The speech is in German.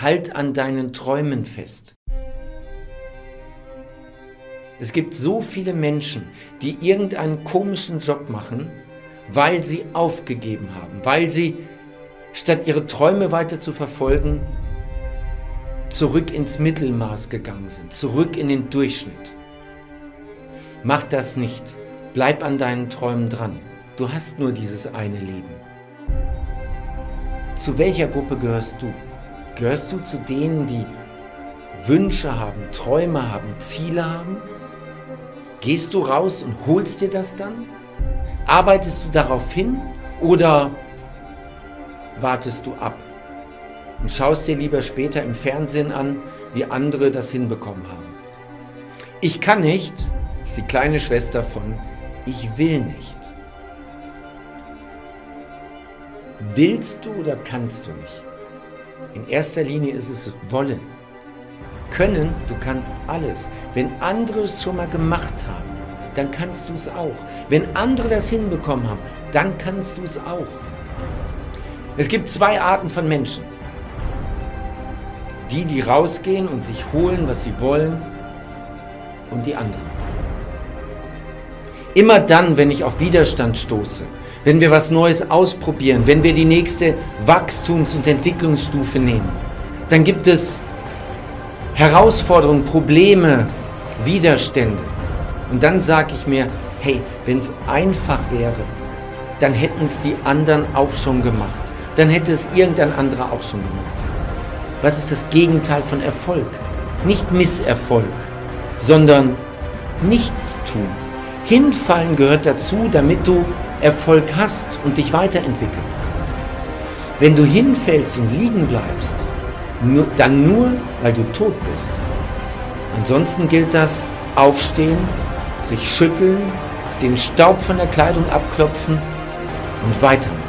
Halt an deinen Träumen fest. Es gibt so viele Menschen, die irgendeinen komischen Job machen, weil sie aufgegeben haben, weil sie statt ihre Träume weiter zu verfolgen, zurück ins Mittelmaß gegangen sind, zurück in den Durchschnitt. Mach das nicht. Bleib an deinen Träumen dran. Du hast nur dieses eine Leben. Zu welcher Gruppe gehörst du? Gehörst du zu denen, die Wünsche haben, Träume haben, Ziele haben? Gehst du raus und holst dir das dann? Arbeitest du darauf hin oder wartest du ab und schaust dir lieber später im Fernsehen an, wie andere das hinbekommen haben? Ich kann nicht, ist die kleine Schwester von Ich will nicht. Willst du oder kannst du nicht? In erster Linie ist es Wollen. Können, du kannst alles. Wenn andere es schon mal gemacht haben, dann kannst du es auch. Wenn andere das hinbekommen haben, dann kannst du es auch. Es gibt zwei Arten von Menschen. Die, die rausgehen und sich holen, was sie wollen, und die anderen. Immer dann, wenn ich auf Widerstand stoße, wenn wir was Neues ausprobieren, wenn wir die nächste Wachstums- und Entwicklungsstufe nehmen, dann gibt es Herausforderungen, Probleme, Widerstände. Und dann sage ich mir, hey, wenn es einfach wäre, dann hätten es die anderen auch schon gemacht. Dann hätte es irgendein anderer auch schon gemacht. Was ist das Gegenteil von Erfolg? Nicht Misserfolg, sondern nichts tun. Hinfallen gehört dazu, damit du Erfolg hast und dich weiterentwickelst. Wenn du hinfällst und liegen bleibst, nur, dann nur, weil du tot bist. Ansonsten gilt das aufstehen, sich schütteln, den Staub von der Kleidung abklopfen und weitermachen.